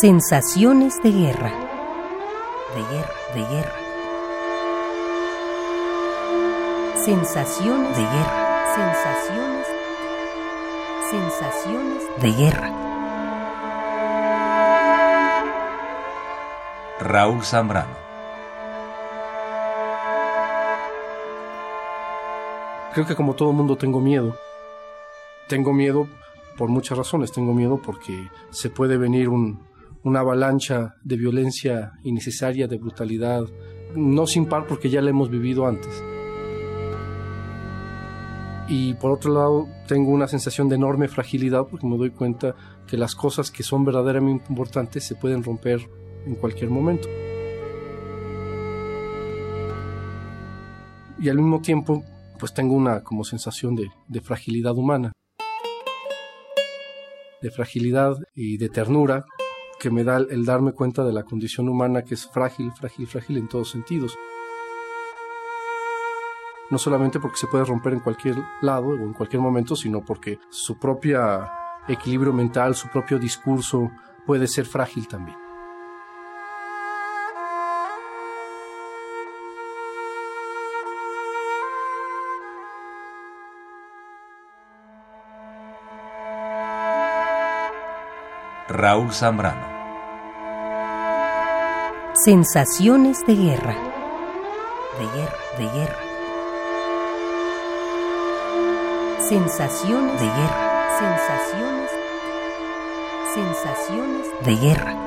Sensaciones de guerra. De guerra, de guerra. Sensaciones de guerra. Sensaciones. Sensaciones de guerra. Raúl Zambrano. Creo que como todo mundo tengo miedo. Tengo miedo por muchas razones. Tengo miedo porque se puede venir un, una avalancha de violencia innecesaria, de brutalidad, no sin par porque ya la hemos vivido antes. Y por otro lado, tengo una sensación de enorme fragilidad porque me doy cuenta que las cosas que son verdaderamente importantes se pueden romper en cualquier momento. Y al mismo tiempo, pues tengo una como sensación de, de fragilidad humana, de fragilidad y de ternura que me da el darme cuenta de la condición humana que es frágil, frágil, frágil en todos sentidos. No solamente porque se puede romper en cualquier lado o en cualquier momento, sino porque su propio equilibrio mental, su propio discurso puede ser frágil también. Raúl Zambrano. Sensaciones de guerra. De guerra, de guerra. Sensaciones de guerra. Sensaciones. Sensaciones de guerra.